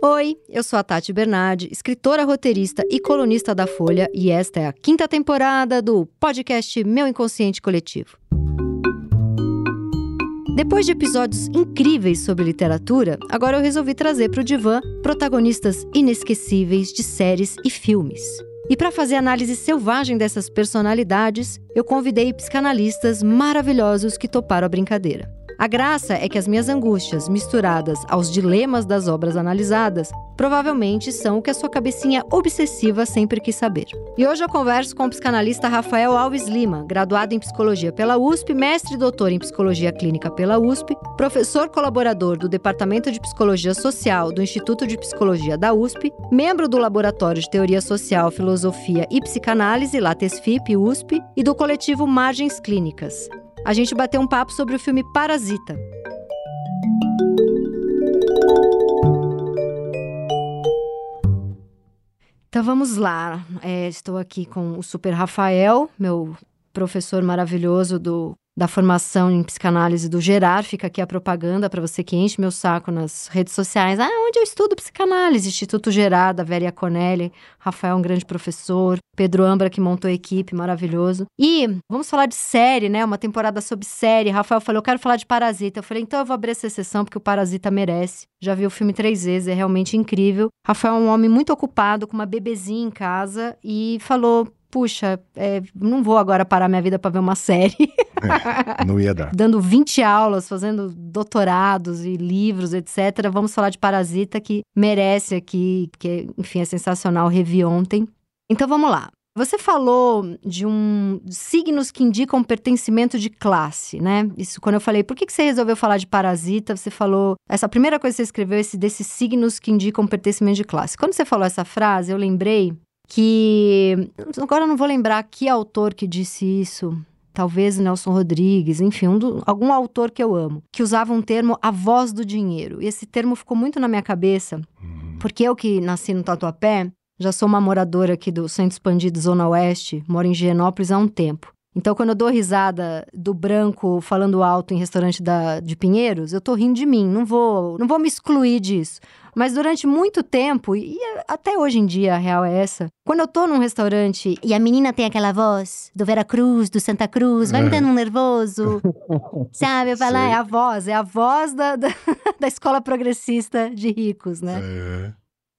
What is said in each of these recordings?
Oi, eu sou a Tati Bernardi, escritora, roteirista e colunista da Folha, e esta é a quinta temporada do podcast Meu Inconsciente Coletivo. Depois de episódios incríveis sobre literatura, agora eu resolvi trazer para o divã protagonistas inesquecíveis de séries e filmes. E para fazer análise selvagem dessas personalidades, eu convidei psicanalistas maravilhosos que toparam a brincadeira. A graça é que as minhas angústias, misturadas aos dilemas das obras analisadas, provavelmente são o que a sua cabecinha obsessiva sempre quis saber. E hoje eu converso com o psicanalista Rafael Alves Lima, graduado em psicologia pela USP, mestre e doutor em psicologia clínica pela USP, professor colaborador do Departamento de Psicologia Social do Instituto de Psicologia da USP, membro do Laboratório de Teoria Social, Filosofia e Psicanálise, LATESFIP, USP, e do coletivo Margens Clínicas a gente bateu um papo sobre o filme Parasita. Então vamos lá. É, estou aqui com o Super Rafael, meu professor maravilhoso do da formação em psicanálise do Gerar, fica aqui a propaganda para você que enche meu saco nas redes sociais. Ah, onde eu estudo psicanálise? Instituto Gerar, da Véria Conelli. Rafael, um grande professor. Pedro Ambra, que montou a equipe, maravilhoso. E vamos falar de série, né? Uma temporada sobre série. Rafael falou, eu quero falar de Parasita. Eu falei, então eu vou abrir essa sessão porque o Parasita merece. Já vi o filme três vezes, é realmente incrível. Rafael é um homem muito ocupado, com uma bebezinha em casa, e falou, puxa, é, não vou agora parar minha vida para ver uma série. É, não ia dar. Dando 20 aulas, fazendo doutorados e livros, etc. Vamos falar de Parasita, que merece aqui, que, enfim, é sensacional, revi ontem. Então vamos lá. Você falou de um signos que indicam pertencimento de classe, né? Isso quando eu falei, por que, que você resolveu falar de parasita? Você falou, essa primeira coisa que você escreveu, esse desses signos que indicam pertencimento de classe. Quando você falou essa frase, eu lembrei que agora não vou lembrar que autor que disse isso. Talvez Nelson Rodrigues, enfim, um do, algum autor que eu amo, que usava um termo a voz do dinheiro. E esse termo ficou muito na minha cabeça, uhum. porque eu que nasci no Tatuapé, já sou uma moradora aqui do Centro Expandido Zona Oeste, moro em Higienópolis há um tempo. Então, quando eu dou risada do branco falando alto em restaurante da, de Pinheiros, eu tô rindo de mim, não vou, não vou me excluir disso. Mas durante muito tempo, e até hoje em dia a real é essa, quando eu tô num restaurante e a menina tem aquela voz do Vera Cruz, do Santa Cruz, vai me dando um nervoso, sabe? Eu falo, ah, é a voz, é a voz da, da, da escola progressista de ricos, né? É.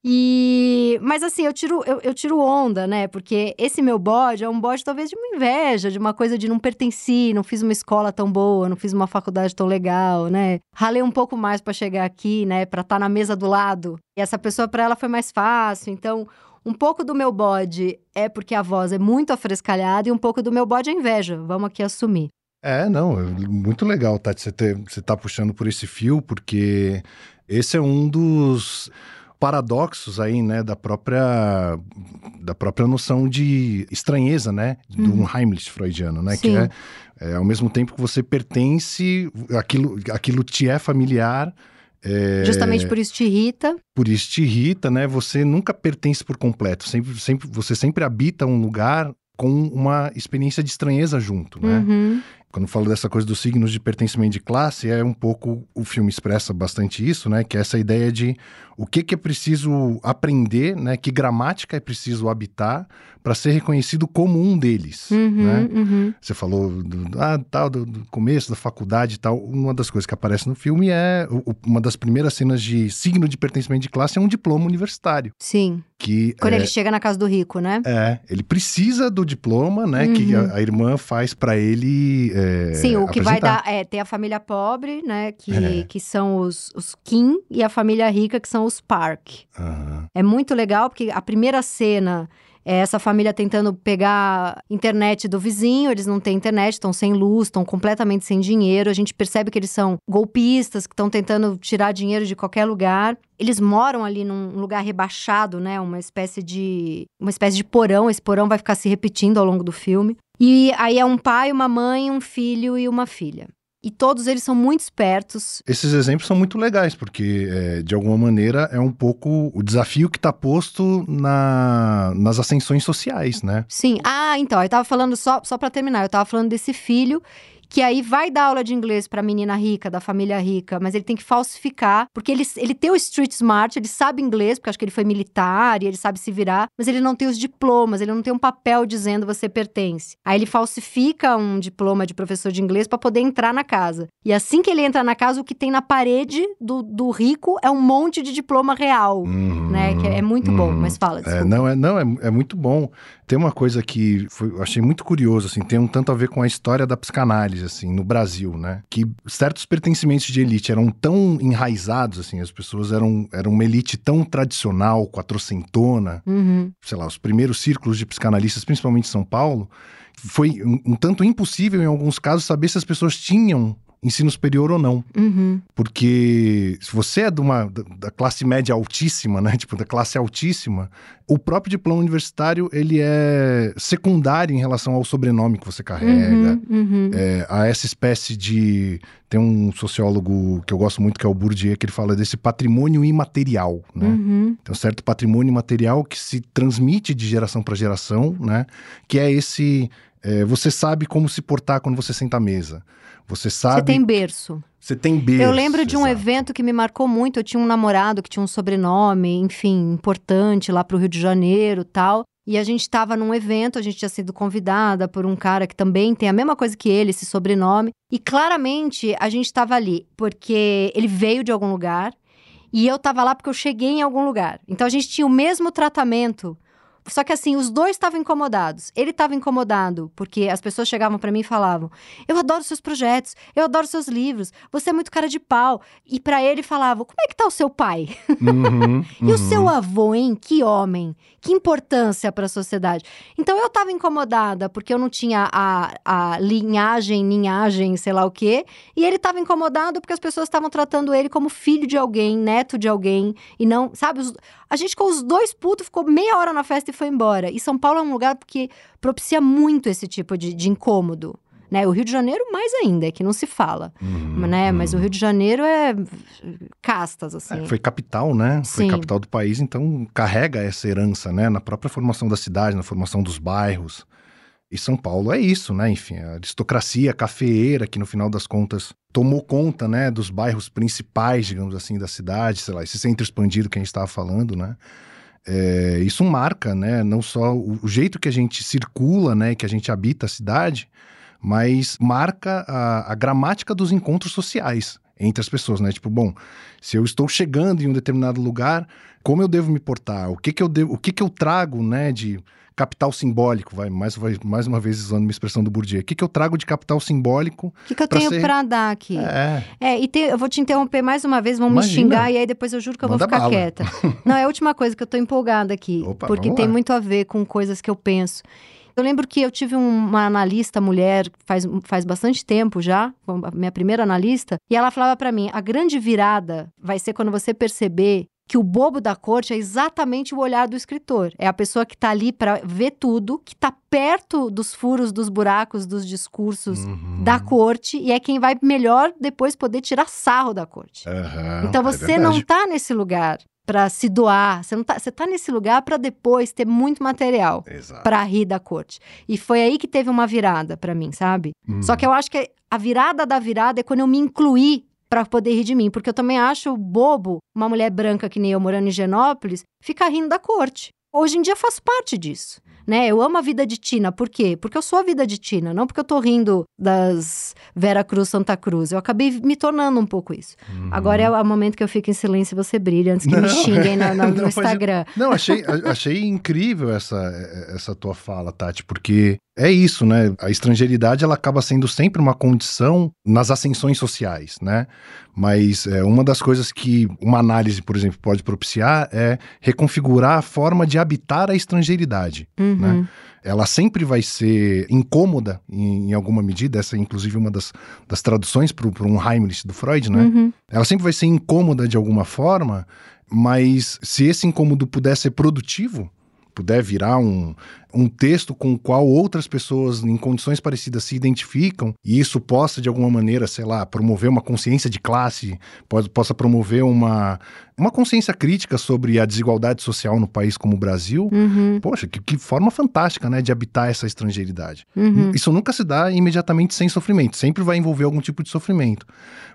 E, mas assim, eu tiro, eu, eu, tiro onda, né? Porque esse meu bode é um bode talvez de uma inveja, de uma coisa de não pertenci, não fiz uma escola tão boa, não fiz uma faculdade tão legal, né? Ralei um pouco mais para chegar aqui, né? Para estar tá na mesa do lado. E essa pessoa para ela foi mais fácil. Então, um pouco do meu bode é porque a voz é muito afrescalhada e um pouco do meu bode é inveja. Vamos aqui assumir. É, não, é muito legal, Tati, você, ter, você tá puxando por esse fio, porque esse é um dos paradoxos aí, né, da própria da própria noção de estranheza, né, do uhum. Heimlich freudiano, né, Sim. que é, é, ao mesmo tempo que você pertence, aquilo aquilo te é familiar, é... Justamente por isso te irrita. Por isso te irrita, né? Você nunca pertence por completo. Sempre, sempre, você sempre habita um lugar com uma experiência de estranheza junto, né? Uhum. Quando falo dessa coisa dos signos de pertencimento de classe, é um pouco o filme expressa bastante isso, né? Que é essa ideia de o que, que é preciso aprender, né? Que gramática é preciso habitar para ser reconhecido como um deles, uhum, né? Uhum. Você falou do, ah, tal, do, do, começo da faculdade e tal. Uma das coisas que aparece no filme é o, uma das primeiras cenas de signo de pertencimento de classe é um diploma universitário. Sim. Que Quando é, ele chega na casa do rico, né? É, ele precisa do diploma, né? Uhum. Que a, a, irmã faz para ele. É, Sim, o que vai dar é tem a família pobre, né? Que, é. que são os, os Kim e a família rica, que são os Park. É muito legal porque a primeira cena é essa família tentando pegar internet do vizinho, eles não têm internet, estão sem luz, estão completamente sem dinheiro. A gente percebe que eles são golpistas, que estão tentando tirar dinheiro de qualquer lugar. Eles moram ali num lugar rebaixado, né? Uma espécie de uma espécie de porão. Esse porão vai ficar se repetindo ao longo do filme. E aí é um pai, uma mãe, um filho e uma filha. E todos eles são muito espertos. Esses exemplos são muito legais, porque, é, de alguma maneira, é um pouco o desafio que está posto na, nas ascensões sociais, né? Sim. Ah, então, eu estava falando, só, só para terminar, eu estava falando desse filho que aí vai dar aula de inglês para a menina rica, da família rica, mas ele tem que falsificar, porque ele, ele tem o street smart, ele sabe inglês, porque acho que ele foi militar e ele sabe se virar, mas ele não tem os diplomas, ele não tem um papel dizendo você pertence. Aí ele falsifica um diploma de professor de inglês para poder entrar na casa. E assim que ele entra na casa, o que tem na parede do, do rico é um monte de diploma real, uhum, né? Que é, é muito uhum. bom, mas fala, É, não, é, não é, é muito bom. Tem uma coisa que foi, eu achei muito curioso, assim, tem um tanto a ver com a história da psicanálise, assim, no Brasil, né? Que certos pertencimentos de elite eram tão enraizados, assim, as pessoas eram, eram uma elite tão tradicional, quatrocentona, uhum. sei lá, os primeiros círculos de psicanalistas, principalmente em São Paulo, foi um, um tanto impossível, em alguns casos, saber se as pessoas tinham ensino superior ou não. Uhum. Porque se você é de uma, da classe média altíssima, né? Tipo, da classe altíssima, o próprio diploma universitário, ele é secundário em relação ao sobrenome que você carrega, uhum, uhum. É, a essa espécie de... Tem um sociólogo que eu gosto muito, que é o Bourdieu, que ele fala desse patrimônio imaterial, né? Uhum. Tem um certo patrimônio imaterial que se transmite de geração para geração, né? Que é esse... É, você sabe como se portar quando você senta à mesa. Você sabe. Você tem berço. Você tem berço. Eu lembro de um exato. evento que me marcou muito. Eu tinha um namorado que tinha um sobrenome, enfim, importante lá para o Rio de Janeiro tal. E a gente estava num evento, a gente tinha sido convidada por um cara que também tem a mesma coisa que ele, esse sobrenome. E claramente a gente estava ali porque ele veio de algum lugar e eu estava lá porque eu cheguei em algum lugar. Então a gente tinha o mesmo tratamento só que assim, os dois estavam incomodados. Ele estava incomodado porque as pessoas chegavam para mim e falavam: "Eu adoro seus projetos, eu adoro seus livros, você é muito cara de pau". E para ele falavam: "Como é que tá o seu pai?". Uhum, e uhum. o seu avô, hein? Que homem, que importância para a sociedade. Então eu estava incomodada porque eu não tinha a, a linhagem, linhagem, sei lá o quê, e ele estava incomodado porque as pessoas estavam tratando ele como filho de alguém, neto de alguém, e não, sabe, os, a gente com os dois putos, ficou meia hora na festa e foi embora. E São Paulo é um lugar que propicia muito esse tipo de, de incômodo. Né? O Rio de Janeiro, mais ainda, é que não se fala. Uhum, né? Uhum. Mas o Rio de Janeiro é castas, assim. É, foi capital, né? Sim. Foi capital do país, então carrega essa herança, né? Na própria formação da cidade, na formação dos bairros. E São Paulo é isso, né? Enfim, a aristocracia cafeeira que no final das contas tomou conta, né, dos bairros principais, digamos assim, da cidade, sei lá, esse centro expandido que a gente estava falando, né? É, isso marca, né, não só o, o, jeito que a gente circula, né, que a gente habita a cidade, mas marca a, a gramática dos encontros sociais entre as pessoas, né? Tipo, bom, se eu estou chegando em um determinado lugar, como eu devo me portar? O que que eu devo, o que que eu trago, né, de capital simbólico, vai mais, vai, mais uma vez usando uma expressão do Bourdieu. O que, que eu trago de capital simbólico? O que, que eu tenho ser... para dar aqui? É, é e tem, eu vou te interromper mais uma vez, vão Imagina. me xingar e aí depois eu juro que eu Manda vou ficar bala. quieta. Não, é a última coisa que eu tô empolgada aqui, Opa, porque tem muito a ver com coisas que eu penso. Eu lembro que eu tive uma analista mulher faz, faz bastante tempo já, minha primeira analista, e ela falava para mim: a grande virada vai ser quando você perceber que o bobo da corte é exatamente o olhar do escritor. É a pessoa que está ali para ver tudo, que está perto dos furos, dos buracos, dos discursos uhum. da corte e é quem vai melhor depois poder tirar sarro da corte. Uhum, então é você é não está nesse lugar para se doar, você não tá, você tá nesse lugar para depois ter muito material para rir da corte. E foi aí que teve uma virada para mim, sabe? Uhum. Só que eu acho que a virada da virada é quando eu me incluí para poder rir de mim, porque eu também acho bobo uma mulher branca que nem eu morando em Genópolis ficar rindo da corte. Hoje em dia faço parte disso né? Eu amo a vida de Tina. Por quê? Porque eu sou a vida de Tina, não porque eu tô rindo das Vera Cruz, Santa Cruz. Eu acabei me tornando um pouco isso. Uhum. Agora é o momento que eu fico em silêncio e você brilha antes que não, me xinguem no Instagram. Não, achei, achei incrível essa, essa tua fala, Tati, porque é isso, né? A estrangeiridade ela acaba sendo sempre uma condição nas ascensões sociais, né? Mas é, uma das coisas que uma análise, por exemplo, pode propiciar é reconfigurar a forma de habitar a estrangeiridade, uhum. né? Ela sempre vai ser incômoda em, em, alguma medida, essa é inclusive uma das, das traduções para um Heimlich do Freud, né? Uhum. Ela sempre vai ser incômoda de alguma forma, mas se esse incômodo puder ser produtivo, puder virar um, um texto com o qual outras pessoas em condições parecidas se identificam e isso possa, de alguma maneira, sei lá, promover uma consciência de classe, pode, possa promover uma, uma consciência crítica sobre a desigualdade social no país como o Brasil, uhum. poxa, que, que, forma fantástica, né, de habitar essa estrangeiridade. Uhum. Isso nunca se dá imediatamente sem sofrimento, sempre vai envolver algum tipo de sofrimento.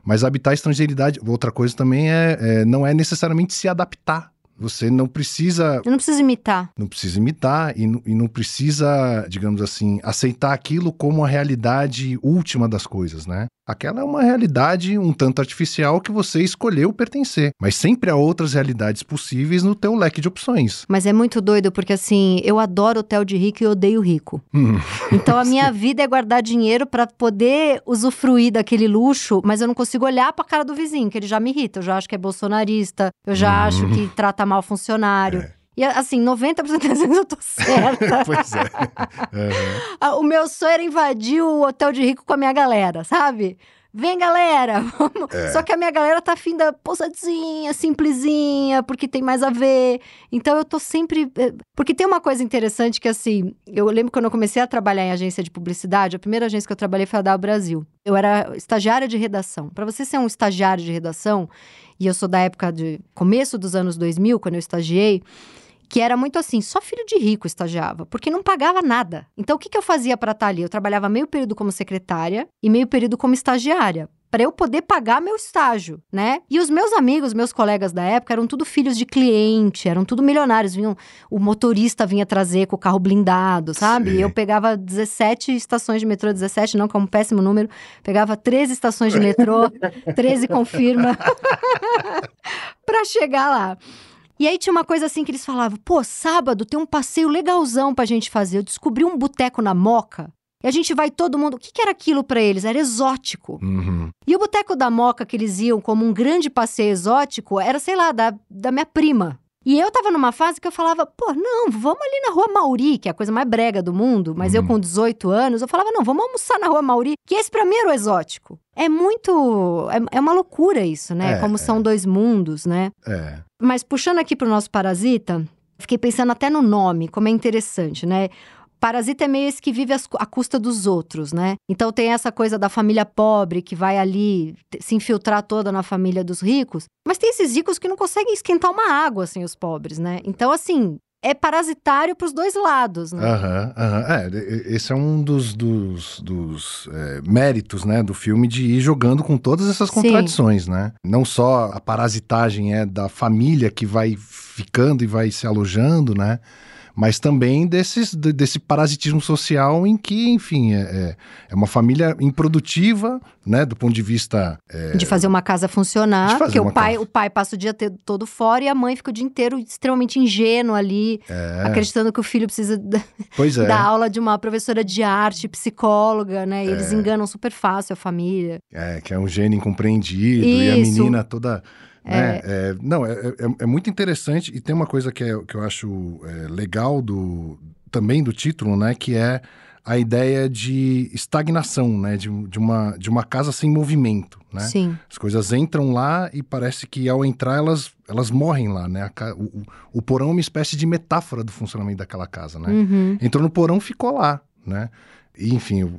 Mas habitar a estrangeiridade, outra coisa também é, é não é necessariamente se adaptar você não precisa. Não precisa imitar. Não precisa imitar e, e não precisa, digamos assim, aceitar aquilo como a realidade última das coisas, né? Aquela é uma realidade um tanto artificial que você escolheu pertencer. Mas sempre há outras realidades possíveis no teu leque de opções. Mas é muito doido, porque assim, eu adoro hotel de rico e odeio rico. Hum. Então a minha vida é guardar dinheiro para poder usufruir daquele luxo, mas eu não consigo olhar pra cara do vizinho, que ele já me irrita. Eu já acho que é bolsonarista, eu já hum. acho que trata mal funcionário. É. E assim, 90% das vezes eu tô certa. pois é. Uhum. O meu sonho era invadir o hotel de rico com a minha galera, sabe? Vem, galera! É. Só que a minha galera tá afim da pousadinha, simplesinha, porque tem mais a ver. Então eu tô sempre. Eh, porque tem uma coisa interessante que, assim, eu lembro quando eu comecei a trabalhar em agência de publicidade, a primeira agência que eu trabalhei foi a da Brasil. Eu era estagiária de redação. Para você ser um estagiário de redação, e eu sou da época de começo dos anos 2000, quando eu estagiei que era muito assim, só filho de rico estagiava, porque não pagava nada. Então o que, que eu fazia para estar tá ali? Eu trabalhava meio período como secretária e meio período como estagiária. Para eu poder pagar meu estágio, né? E os meus amigos, meus colegas da época, eram tudo filhos de cliente, eram tudo milionários. Vinham, o motorista vinha trazer com o carro blindado, sabe? Sim. Eu pegava 17 estações de metrô, 17 não, que é um péssimo número. Pegava 13 estações de metrô, 13 confirma, para chegar lá. E aí tinha uma coisa assim que eles falavam: pô, sábado tem um passeio legalzão pra gente fazer. Eu descobri um boteco na Moca. E a gente vai todo mundo. O que, que era aquilo para eles? Era exótico. Uhum. E o boteco da Moca que eles iam como um grande passeio exótico era, sei lá, da, da minha prima. E eu tava numa fase que eu falava, pô, não, vamos ali na Rua Mauri, que é a coisa mais brega do mundo, mas uhum. eu com 18 anos, eu falava, não, vamos almoçar na Rua Mauri, que esse pra mim era o exótico. É muito. É, é uma loucura isso, né? É, Como é. são dois mundos, né? É. Mas puxando aqui pro nosso parasita, fiquei pensando até no nome, como é interessante, né? Parasita é meio esse que vive à custa dos outros, né? Então tem essa coisa da família pobre que vai ali se infiltrar toda na família dos ricos, mas tem esses ricos que não conseguem esquentar uma água sem assim, os pobres, né? Então, assim, é parasitário para os dois lados, né? Aham, aham. É, esse é um dos, dos, dos é, méritos, né, do filme de ir jogando com todas essas contradições, Sim. né? Não só a parasitagem é da família que vai ficando e vai se alojando, né? Mas também desses, desse parasitismo social em que, enfim, é, é, é uma família improdutiva, né, do ponto de vista... É, de fazer uma casa funcionar, porque o pai, casa. o pai passa o dia todo fora e a mãe fica o dia inteiro extremamente ingênua ali, é. acreditando que o filho precisa pois é. dar aula de uma professora de arte, psicóloga, né, e eles é. enganam super fácil a família. É, que é um gênio incompreendido Isso. e a menina toda. Né? É, não, é, é, é, muito interessante e tem uma coisa que, é, que eu acho é, legal do, também do título, né? Que é a ideia de estagnação, né? De, de, uma, de uma casa sem movimento, né? Sim. As coisas entram lá e parece que ao entrar elas, elas morrem lá, né? A, o, o, porão é uma espécie de metáfora do funcionamento daquela casa, né? Uhum. Entrou no porão, ficou lá, né? Enfim,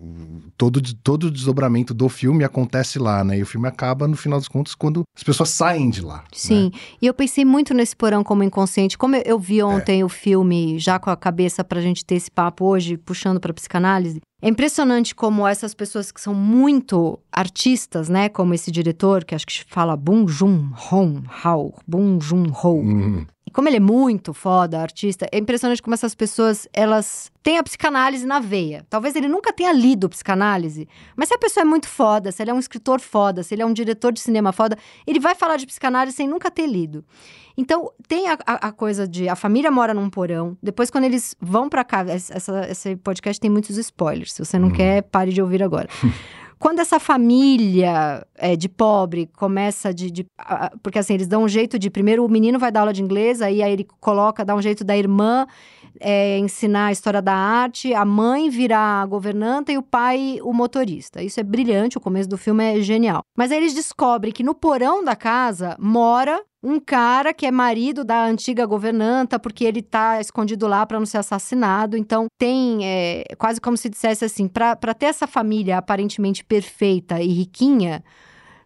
todo, todo o desdobramento do filme acontece lá, né? E o filme acaba, no final dos contos, quando as pessoas saem de lá. Sim, né? e eu pensei muito nesse porão como inconsciente. Como eu, vi ontem é. o filme, já com a cabeça pra gente ter esse papo hoje, puxando pra psicanálise, é impressionante como essas pessoas que são muito artistas, né? Como esse diretor, que acho que fala Bong Joon-ho, Bong Joon-ho. Uhum como ele é muito foda, artista, é impressionante como essas pessoas, elas têm a psicanálise na veia. Talvez ele nunca tenha lido psicanálise, mas se a pessoa é muito foda, se ele é um escritor foda, se ele é um diretor de cinema foda, ele vai falar de psicanálise sem nunca ter lido. Então, tem a, a, a coisa de a família mora num porão, depois quando eles vão para cá, essa, esse podcast tem muitos spoilers, se você não hum. quer, pare de ouvir agora. Quando essa família é, de pobre começa de, de, Porque assim, eles dão um jeito de. Primeiro o menino vai dar aula de inglês, aí, aí ele coloca, dá um jeito da irmã é, ensinar a história da arte, a mãe virar a governanta e o pai o motorista. Isso é brilhante, o começo do filme é genial. Mas aí eles descobrem que no porão da casa mora um cara que é marido da antiga governanta, porque ele tá escondido lá para não ser assassinado. Então, tem é, quase como se dissesse assim: para ter essa família aparentemente perfeita e riquinha.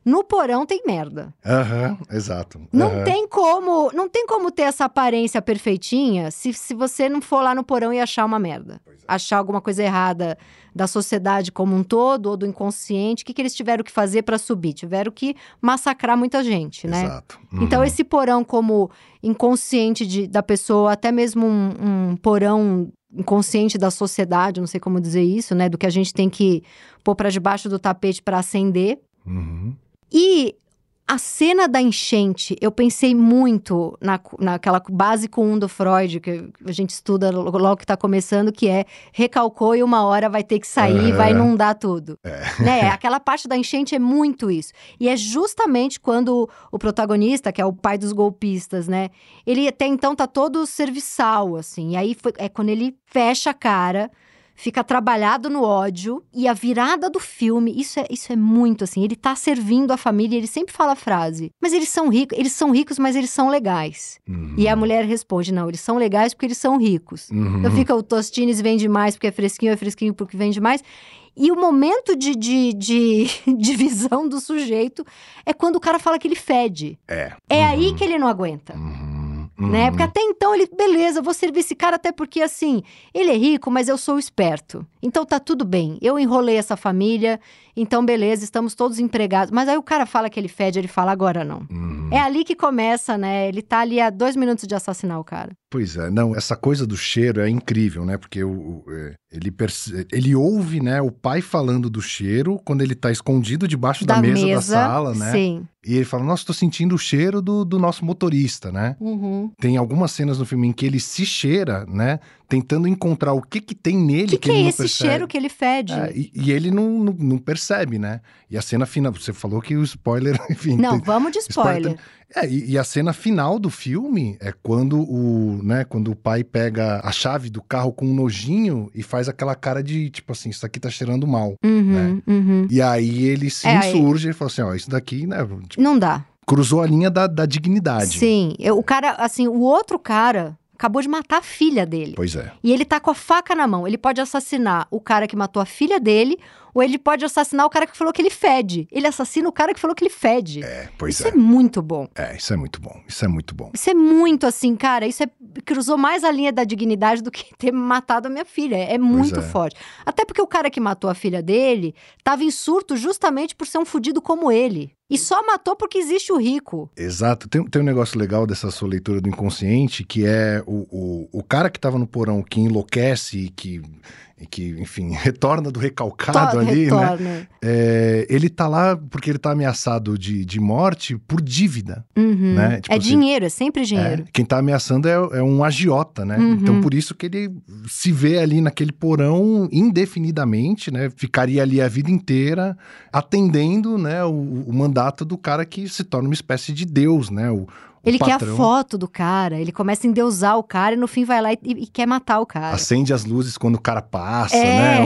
No porão tem merda. Aham, uhum, exato. Uhum. Não tem como, não tem como ter essa aparência perfeitinha se, se você não for lá no porão e achar uma merda. É. Achar alguma coisa errada da sociedade como um todo ou do inconsciente. O que, que eles tiveram que fazer para subir? Tiveram que massacrar muita gente, né? Exato. Uhum. Então, esse porão como inconsciente de, da pessoa, até mesmo um, um porão inconsciente da sociedade, não sei como dizer isso, né? Do que a gente tem que pôr para debaixo do tapete para acender. Uhum. E a cena da enchente, eu pensei muito na, naquela básico 1 do Freud, que a gente estuda logo que está começando, que é recalcou e uma hora vai ter que sair, vai inundar tudo. É. Né? Aquela parte da enchente é muito isso. E é justamente quando o protagonista, que é o pai dos golpistas, né? Ele até então tá todo serviçal, assim. E aí foi, é quando ele fecha a cara fica trabalhado no ódio e a virada do filme, isso é, isso é muito assim, ele tá servindo a família, ele sempre fala a frase, mas eles são ricos, eles são ricos, mas eles são legais. Uhum. E a mulher responde, não, eles são legais porque eles são ricos. Uhum. Então fica o Tostines vende mais porque é fresquinho, é fresquinho porque vende mais. E o momento de, de, de divisão do sujeito é quando o cara fala que ele fede. É. É uhum. aí que ele não aguenta. Uhum. Né? Uhum. Porque até então ele, beleza, vou servir esse cara até porque assim, ele é rico, mas eu sou esperto. Então tá tudo bem. Eu enrolei essa família, então beleza, estamos todos empregados. Mas aí o cara fala que ele fede, ele fala agora não. Uhum. É ali que começa, né? Ele tá ali a dois minutos de assassinar o cara. Pois é, não, essa coisa do cheiro é incrível, né? Porque é, ele, perce... ele ouve, né, o pai falando do cheiro quando ele tá escondido debaixo da, da mesa, mesa, da sala, né? Sim. E ele fala, nossa, tô sentindo o cheiro do, do nosso motorista, né? Uhum. Tem algumas cenas no filme em que ele se cheira, né? Tentando encontrar o que que tem nele que, que, que ele é não esse percebe. cheiro que ele fede? É, e, e, ele não, não, não, percebe, né? E a cena final, você falou que o spoiler, enfim... Não, tem, vamos de spoiler. spoiler é, e, e, a cena final do filme é quando o, né, quando o pai pega a chave do carro com um nojinho e faz aquela cara de, tipo assim, isso aqui tá cheirando mal, uhum, né? Uhum. E aí ele se é, insurge aí... e fala assim, ó, isso daqui, né? Tipo, não dá. Cruzou a linha da, da dignidade. Sim, eu, o cara, assim, o outro cara acabou de matar a filha dele. Pois é. E ele tá com a faca na mão. Ele pode assassinar o cara que matou a filha dele ou ele pode assassinar o cara que falou que ele fede. Ele assassina o cara que falou que ele fede. É, pois isso é. Isso é muito bom. É, isso é muito bom. Isso é muito bom. Isso é muito assim, cara. Isso é, cruzou mais a linha da dignidade do que ter matado a minha filha. É muito é. forte. Até porque o cara que matou a filha dele tava em surto justamente por ser um fudido como ele. E só matou porque existe o rico. Exato. Tem, tem um negócio legal dessa sua leitura do inconsciente, que é o, o, o cara que tava no porão, que enlouquece, que e que, enfim, retorna do recalcado ali, né? retorna. né? É, ele tá lá porque ele tá ameaçado de, de morte por dívida, uhum. né? Tipo, é assim, dinheiro, é sempre dinheiro. É, quem tá ameaçando é, é um agiota, né? Uhum. Então, por isso que ele se vê ali naquele porão indefinidamente, né? Ficaria ali a vida inteira atendendo, né, o, o mandato do cara que se torna uma espécie de deus, né? O, ele quer a foto do cara, ele começa a endeusar o cara e no fim vai lá e, e quer matar o cara. Acende as luzes quando o cara passa, é. né?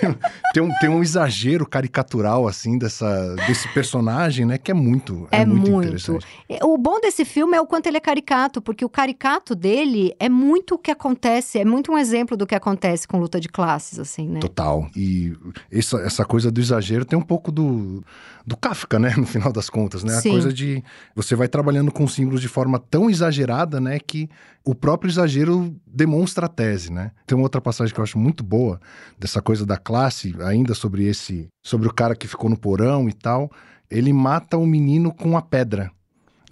Tem, tem, um, tem um exagero caricatural, assim, dessa, desse personagem, né? Que é muito, é, é muito, muito interessante. É, o bom desse filme é o quanto ele é caricato, porque o caricato dele é muito o que acontece, é muito um exemplo do que acontece com luta de classes, assim, né? Total. E essa, essa coisa do exagero tem um pouco do, do Kafka, né? No final das contas, né? Sim. A coisa de você vai trabalhando com símbolos de forma tão exagerada, né, que o próprio exagero demonstra a tese, né? Tem uma outra passagem que eu acho muito boa dessa coisa da classe, ainda sobre esse, sobre o cara que ficou no porão e tal. Ele mata o menino com a pedra.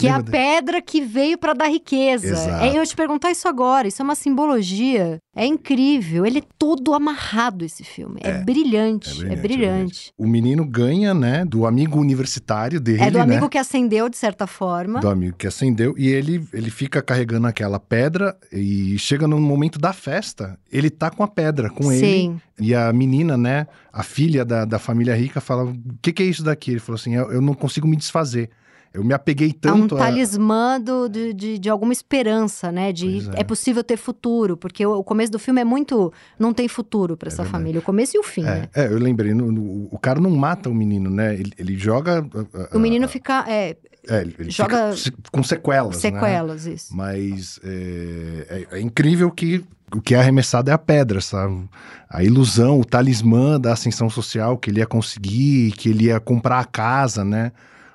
Que é a pedra que veio para dar riqueza. Exato. É eu te perguntar isso agora. Isso é uma simbologia. É incrível. Ele é todo amarrado, esse filme. É, é, brilhante, é, brilhante, é, brilhante, é brilhante. O menino ganha, né, do amigo universitário dele. É do amigo né? que acendeu, de certa forma. Do amigo que acendeu. E ele, ele fica carregando aquela pedra e chega no momento da festa. Ele tá com a pedra com Sim. ele. E a menina, né, a filha da, da família rica, fala: O que, que é isso daqui? Ele falou assim: eu, eu não consigo me desfazer. Eu me apeguei tanto a... um talismã do, de, de, alguma esperança, né? De é. é. possível ter futuro, porque o, o, começo do filme é muito... Não tem futuro para é essa verdade. família, o começo e o fim, é, né? É, eu lembrei, no, no, o cara não mata o menino, né? Ele, ele joga... o menino fica... É, É, ele joga com sequelas. Né? Sequelas, né? isso. Mas é, é, é, incrível que o que é arremessado é a pedra, sabe? A ilusão, o talismã da ascensão social que ele ia conseguir, que ele ia comprar a casa, né?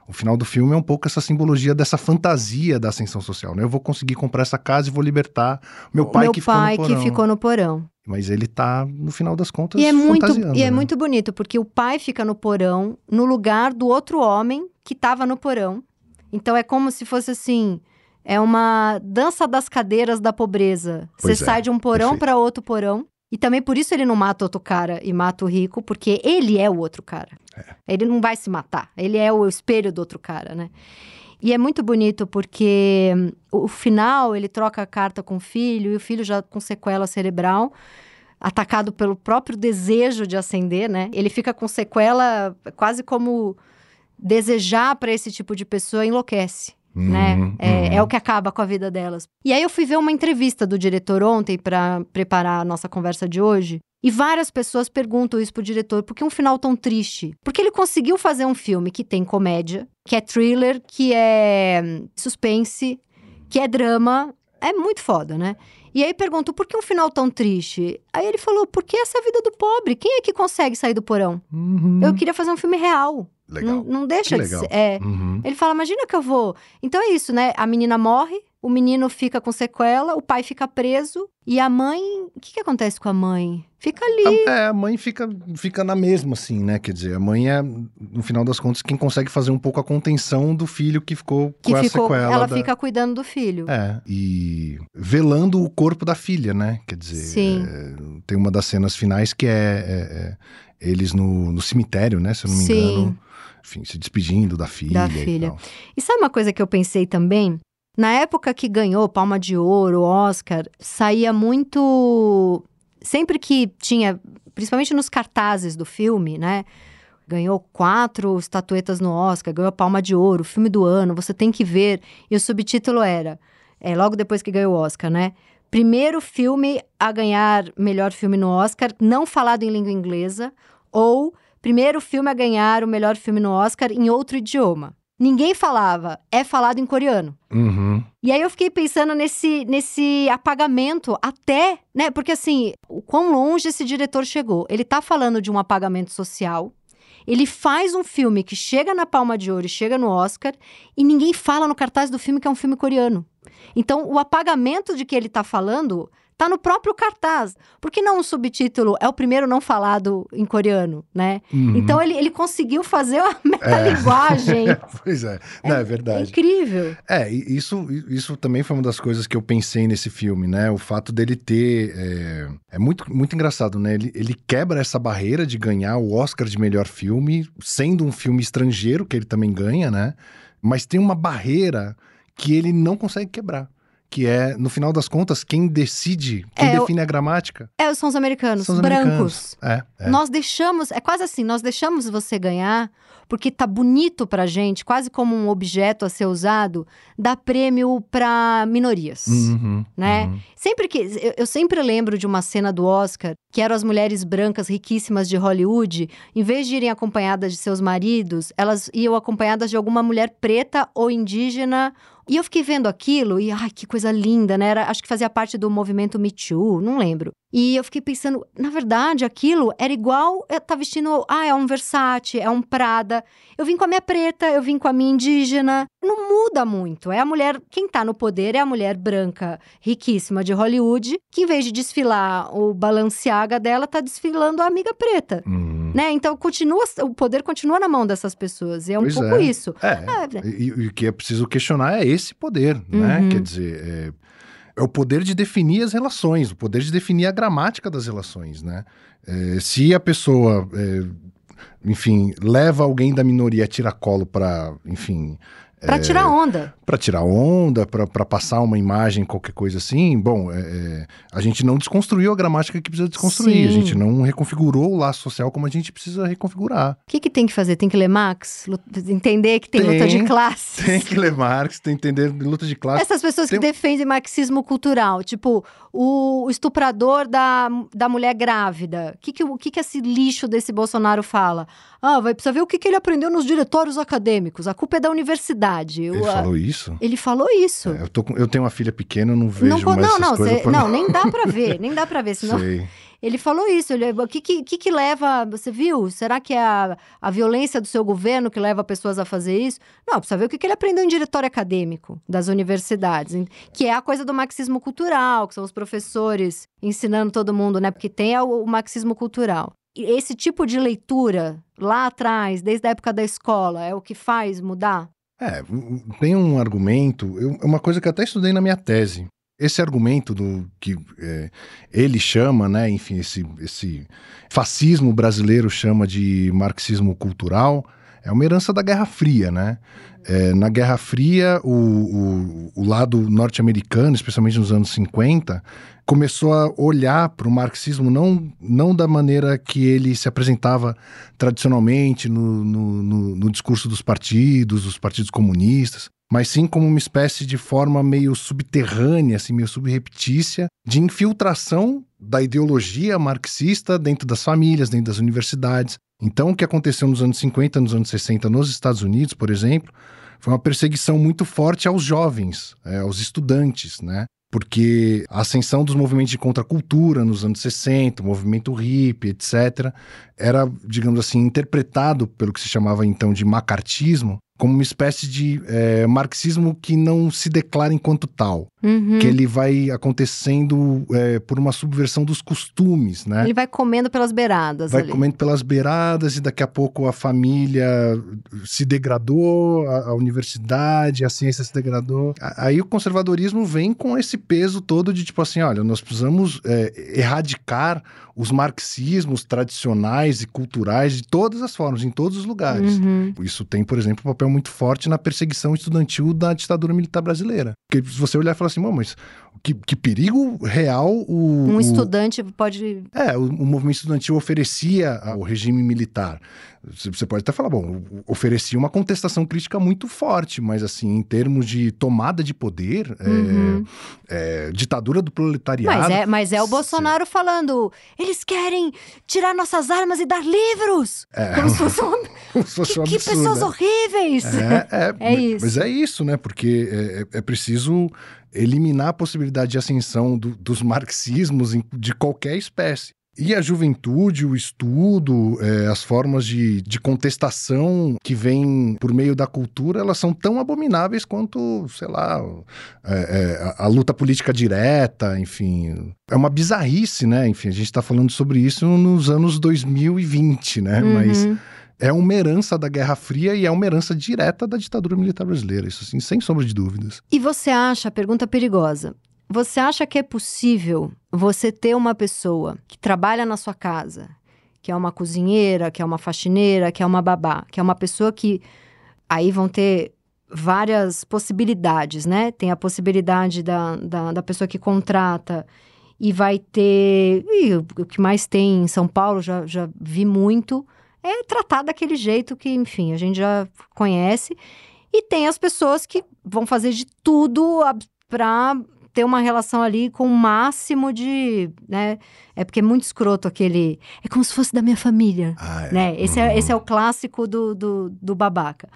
O final do filme é um pouco essa simbologia dessa fantasia da ascensão social, né? Eu vou conseguir comprar essa casa e vou libertar meu pai meu que pai ficou no porão. que ficou no porão. Mas ele tá, no final das contas, e é muito E né? é muito bonito, porque o pai fica no porão, no lugar do outro homem que estava no porão. Então é como se fosse assim... É uma dança das cadeiras da pobreza. Pois Você é, sai de um porão para outro porão. E também por isso ele não mata outro cara e mata o rico, porque ele é o outro cara. É. Ele não vai se matar. Ele é o espelho do outro cara, né? E é muito bonito porque hum, o final ele troca a carta com o filho e o filho já com sequela cerebral, atacado pelo próprio desejo de ascender, né? Ele fica com sequela quase como desejar para esse tipo de pessoa enlouquece. Uhum, né? É, uhum. é, o que acaba com a vida delas. E aí eu fui ver uma entrevista do diretor ontem para preparar a nossa conversa de hoje. E várias pessoas perguntam isso pro diretor, por que um final tão triste? Porque ele conseguiu fazer um filme que tem comédia, que é thriller, que é hum, suspense, que é drama. É muito foda, né? E aí pergunto, por que um final tão triste? Aí ele falou, porque essa é a vida do pobre. Quem é que consegue sair do porão? Uhum. Eu queria fazer um filme real. Legal. Não, não deixa de ser. É. Uhum. Ele fala: imagina que eu vou. Então é isso, né? A menina morre, o menino fica com sequela, o pai fica preso e a mãe. O que, que acontece com a mãe? Fica ali. A, é, a mãe fica, fica na mesma, assim, né? Quer dizer, a mãe é, no final das contas, quem consegue fazer um pouco a contenção do filho que ficou que com ficou, a sequela. Ela da... fica cuidando do filho. É, e velando o corpo da filha, né? Quer dizer, Sim. É, tem uma das cenas finais que é, é, é eles no, no cemitério, né? Se eu não me Sim. engano enfim, se despedindo da filha. Da filha. E, e sabe uma coisa que eu pensei também? Na época que ganhou Palma de Ouro, Oscar, saía muito. Sempre que tinha, principalmente nos cartazes do filme, né? Ganhou quatro estatuetas no Oscar, ganhou Palma de Ouro, filme do ano, você tem que ver. E o subtítulo era, é, logo depois que ganhou o Oscar, né? Primeiro filme a ganhar melhor filme no Oscar, não falado em língua inglesa, ou primeiro filme a ganhar o melhor filme no Oscar em outro idioma. Ninguém falava, é falado em coreano. Uhum. E aí eu fiquei pensando nesse, nesse apagamento até, né? Porque assim, o quão longe esse diretor chegou. Ele tá falando de um apagamento social. Ele faz um filme que chega na Palma de Ouro e chega no Oscar, e ninguém fala no cartaz do filme que é um filme coreano. Então, o apagamento de que ele tá falando Tá no próprio cartaz. Por que não um subtítulo? É o primeiro não falado em coreano, né? Uhum. Então ele, ele conseguiu fazer uma metalinguagem. É. pois é. é, não, é verdade. É incrível. É, isso, isso também foi uma das coisas que eu pensei nesse filme, né? O fato dele ter. É, é muito, muito engraçado, né? Ele, ele quebra essa barreira de ganhar o Oscar de melhor filme, sendo um filme estrangeiro, que ele também ganha, né? Mas tem uma barreira que ele não consegue quebrar que é, no final das contas, quem decide, quem é, define a gramática. É, são os americanos, são os brancos. Americanos. É, é. Nós deixamos, é quase assim, nós deixamos você ganhar porque tá bonito pra gente, quase como um objeto a ser usado, dá prêmio pra minorias, uhum, né? Uhum. Sempre que eu, eu, sempre lembro de uma cena do Oscar que eram as mulheres brancas riquíssimas de Hollywood, em vez de irem acompanhadas de seus maridos, elas iam acompanhadas de alguma mulher preta ou indígena e eu fiquei vendo aquilo e, ai, que coisa linda, né? Era, acho que fazia parte do movimento Me Too, não lembro. E eu fiquei pensando, na verdade, aquilo era igual eu tá vestindo, ah, é um Versace, é um Prada. Eu vim com a minha preta, eu vim com a minha indígena. Não muda muito. É a mulher, quem tá no poder é a mulher branca, riquíssima de Hollywood, que em vez de desfilar o Balenciaga dela, tá desfilando a amiga preta. Uhum. Né? Então continua, o poder continua na mão dessas pessoas. E é um pois pouco é. isso. É. é. E, o que é preciso questionar é esse poder, né? Uhum. Quer dizer, é, é, o poder de definir as relações, o poder de definir a gramática das relações, né? É, se a pessoa, é, enfim, leva alguém da minoria a tiracolo para, enfim... Para tirar onda. Para tirar onda, para passar uma imagem, qualquer coisa assim. Bom, é, é, a gente não desconstruiu a gramática que precisa desconstruir. Sim. A gente não reconfigurou o laço social como a gente precisa reconfigurar. O que, que tem que fazer? Tem que ler Marx? Entender que tem, tem luta de classes? Tem que ler Marx, tem que entender luta de classes. Essas pessoas tem... que defendem marxismo cultural, tipo, o estuprador da, da mulher grávida. O que, que, que, que esse lixo desse Bolsonaro fala? Ah, vai precisar ver o que, que ele aprendeu nos diretórios acadêmicos. A culpa é da universidade. Ele eu, falou isso? Ele falou isso. É, eu, tô, eu tenho uma filha pequena, eu não vejo não, mais não, não, cê, não, nem dá para ver, nem dá para ver, senão. Sei. Ele falou isso. Ele, o que, que, que, leva. Você viu? Será que é a, a violência do seu governo que leva pessoas a fazer isso? Não, precisa ver o que, que ele aprendeu em diretório acadêmico das universidades, que é a coisa do marxismo cultural, que são os professores ensinando todo mundo, né? Porque tem o, o marxismo cultural. E esse tipo de leitura lá atrás, desde a época da escola, é o que faz mudar? É, tem um argumento, eu, uma coisa que eu até estudei na minha tese, esse argumento do que é, ele chama, né, enfim, esse, esse fascismo brasileiro chama de marxismo cultural, é uma herança da Guerra Fria, né? É, na Guerra Fria, o, o, o lado norte-americano, especialmente nos anos 50, começou a olhar para o marxismo não, não da maneira que ele se apresentava tradicionalmente no, no, no, no discurso dos partidos, dos partidos comunistas, mas sim como uma espécie de forma meio subterrânea, assim, meio subreptícia, de infiltração da ideologia marxista dentro das famílias, dentro das universidades. Então, o que aconteceu nos anos 50, nos anos 60, nos Estados Unidos, por exemplo, foi uma perseguição muito forte aos jovens, é, aos estudantes, né? Porque a ascensão dos movimentos de contracultura nos anos 60, o movimento hippie, etc., era, digamos assim, interpretado pelo que se chamava então de macartismo, como uma espécie de é, marxismo que não se declara enquanto tal. Uhum. Que ele vai acontecendo é, por uma subversão dos costumes, né? Ele vai comendo pelas beiradas. Vai ali. comendo pelas beiradas e daqui a pouco a família se degradou, a, a universidade, a ciência se degradou. Aí o conservadorismo vem com esse peso todo de tipo assim: olha, nós precisamos é, erradicar os marxismos tradicionais e culturais de todas as formas, em todos os lugares. Uhum. Isso tem, por exemplo, um papel muito forte na perseguição estudantil da ditadura militar brasileira. Porque se você olhar e falar assim, mas que, que perigo real o. Um estudante o, pode. É, o, o, movimento estudantil oferecia ao regime militar. Você pode até falar, bom, oferecia uma contestação crítica muito forte, mas assim, em termos de tomada de poder, é, uhum. é, é, ditadura do proletariado. Mas é, mas é o Bolsonaro falando: eles querem tirar nossas armas e dar livros! É, como se fosse um, se que, um que pessoas né? horríveis! É, é, é isso. Mas é isso, né? Porque é preciso eliminar a possibilidade de ascensão do, dos marxismos de qualquer espécie. E a juventude, o estudo, é, as formas de, de contestação que vêm por meio da cultura, elas são tão abomináveis quanto, sei lá, é, é, a, a, luta política direta, enfim. É uma bizarrice, né? Enfim, a gente está falando sobre isso nos anos 2020, né? Uhum. Mas é uma herança da Guerra Fria e é uma herança direta da ditadura militar brasileira, isso assim, sem sombra de dúvidas. E você acha, pergunta perigosa, você acha que é possível você ter uma pessoa que trabalha na sua casa, que é uma cozinheira, que é uma faxineira, que é uma babá, que é uma pessoa que aí vão ter várias possibilidades, né? Tem a possibilidade da, da, da pessoa que contrata e vai ter. O que mais tem em São Paulo, já, já vi muito, é tratar daquele jeito que, enfim, a gente já conhece. E tem as pessoas que vão fazer de tudo para ter uma relação ali com o máximo de, né? É porque é muito escroto aquele. É como se fosse da minha família, ah, é. né? Esse, uhum. é, esse é o clássico do, do, do babaca.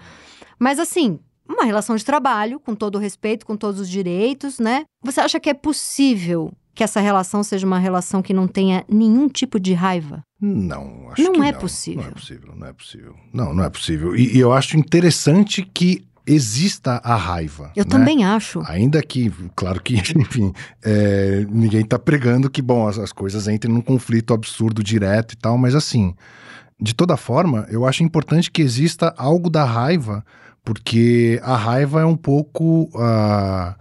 Mas assim, uma relação de trabalho, com todo o respeito, com todos os direitos, né? Você acha que é possível que essa relação seja uma relação que não tenha nenhum tipo de raiva? Não, acho não que é não. possível. Não é possível, não é possível. Não, não é possível. E, e eu acho interessante que exista a raiva. Eu né? também acho. Ainda que, claro que, enfim, é, ninguém está pregando que, bom, as, as coisas entrem num conflito absurdo direto e tal, mas assim, de toda forma, eu acho importante que exista algo da raiva, porque a raiva é um pouco a,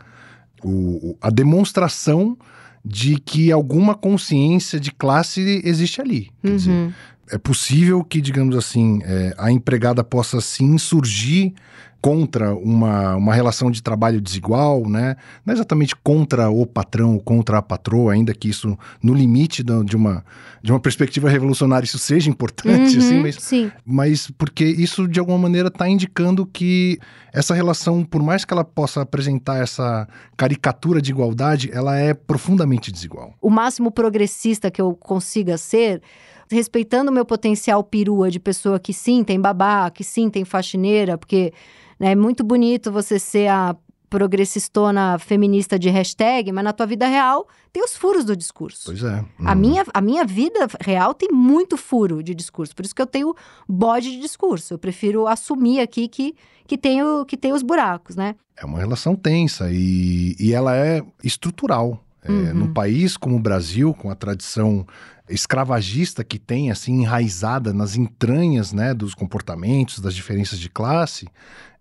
o, a demonstração de que alguma consciência de classe existe ali. Quer uhum. dizer, é possível que, digamos assim, é, a empregada possa se insurgir contra uma, uma relação de trabalho desigual, né? Não é exatamente contra o patrão ou contra a patroa, ainda que isso, no limite de uma, de uma perspectiva revolucionária, isso seja importante, uhum, assim, mas, sim. mas porque isso, de alguma maneira, está indicando que essa relação, por mais que ela possa apresentar essa caricatura de igualdade, ela é profundamente desigual. O máximo progressista que eu consiga ser respeitando o meu potencial perua de pessoa que sim tem babá, que sim tem faxineira, porque né, é muito bonito você ser a progressistona feminista de hashtag, mas na tua vida real tem os furos do discurso. Pois é. A, minha, a minha vida real tem muito furo de discurso, por isso que eu tenho bode de discurso. Eu prefiro assumir aqui que, que, tenho, que tem os buracos, né? É uma relação tensa e, e ela é estrutural. É, uhum. Num país como o Brasil, com a tradição escravagista que tem assim enraizada nas entranhas né, dos comportamentos, das diferenças de classe,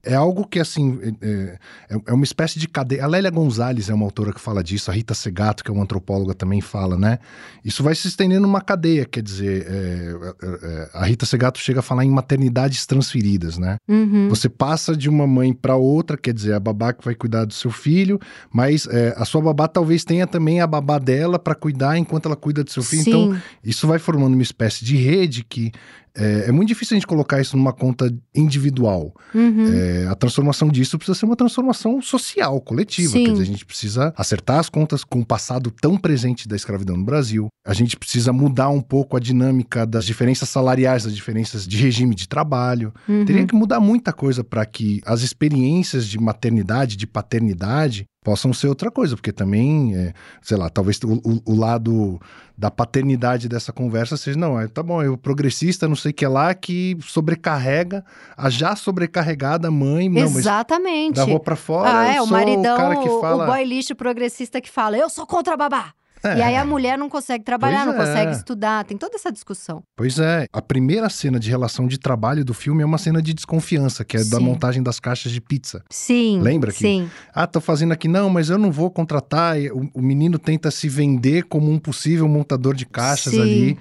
é algo que, assim, é, é, é, uma espécie de cadeia. A Lélia Gonzalez é uma autora que fala disso, a Rita Segato, que é uma antropóloga, também fala, né? Isso vai se estendendo numa cadeia, quer dizer, é, é, é a Rita Segato chega a falar em maternidades transferidas, né? Uhum. Você passa de uma mãe para outra, quer dizer, a babá que vai cuidar do seu filho, mas é, a sua babá talvez tenha também a babá dela para cuidar enquanto ela cuida do seu filho. Sim. Então, isso vai formando uma espécie de rede que é, é, muito difícil a gente colocar isso numa conta individual. Uhum. É, a transformação disso precisa ser uma transformação social, coletiva. Sim. Quer dizer, a gente precisa acertar as contas com o passado tão presente da escravidão no Brasil. A gente precisa mudar um pouco a dinâmica das diferenças salariais, das diferenças de regime de trabalho. Uhum. Teria que mudar muita coisa para que as experiências de maternidade, de paternidade, possam ser outra coisa, porque também, é, sei lá, talvez o, o, lado da paternidade dessa conversa seja, não, é, tá bom, eu progressista, não sei o que lá, que sobrecarrega a já sobrecarregada mãe, não, Exatamente. da rua pra fora, ah, é, o maridão, o cara que fala... o boy lixo progressista que fala, eu sou contra a babá. É. E aí a mulher não consegue trabalhar, pois não é. consegue estudar, tem toda essa discussão. Pois é. A primeira cena de relação de trabalho do filme é uma cena de desconfiança, que é sim. da montagem das caixas de pizza. Sim. Lembra que? Sim. Ah, tô fazendo aqui, não, mas eu não vou contratar. O, o menino tenta se vender como um possível montador de caixas sim. ali.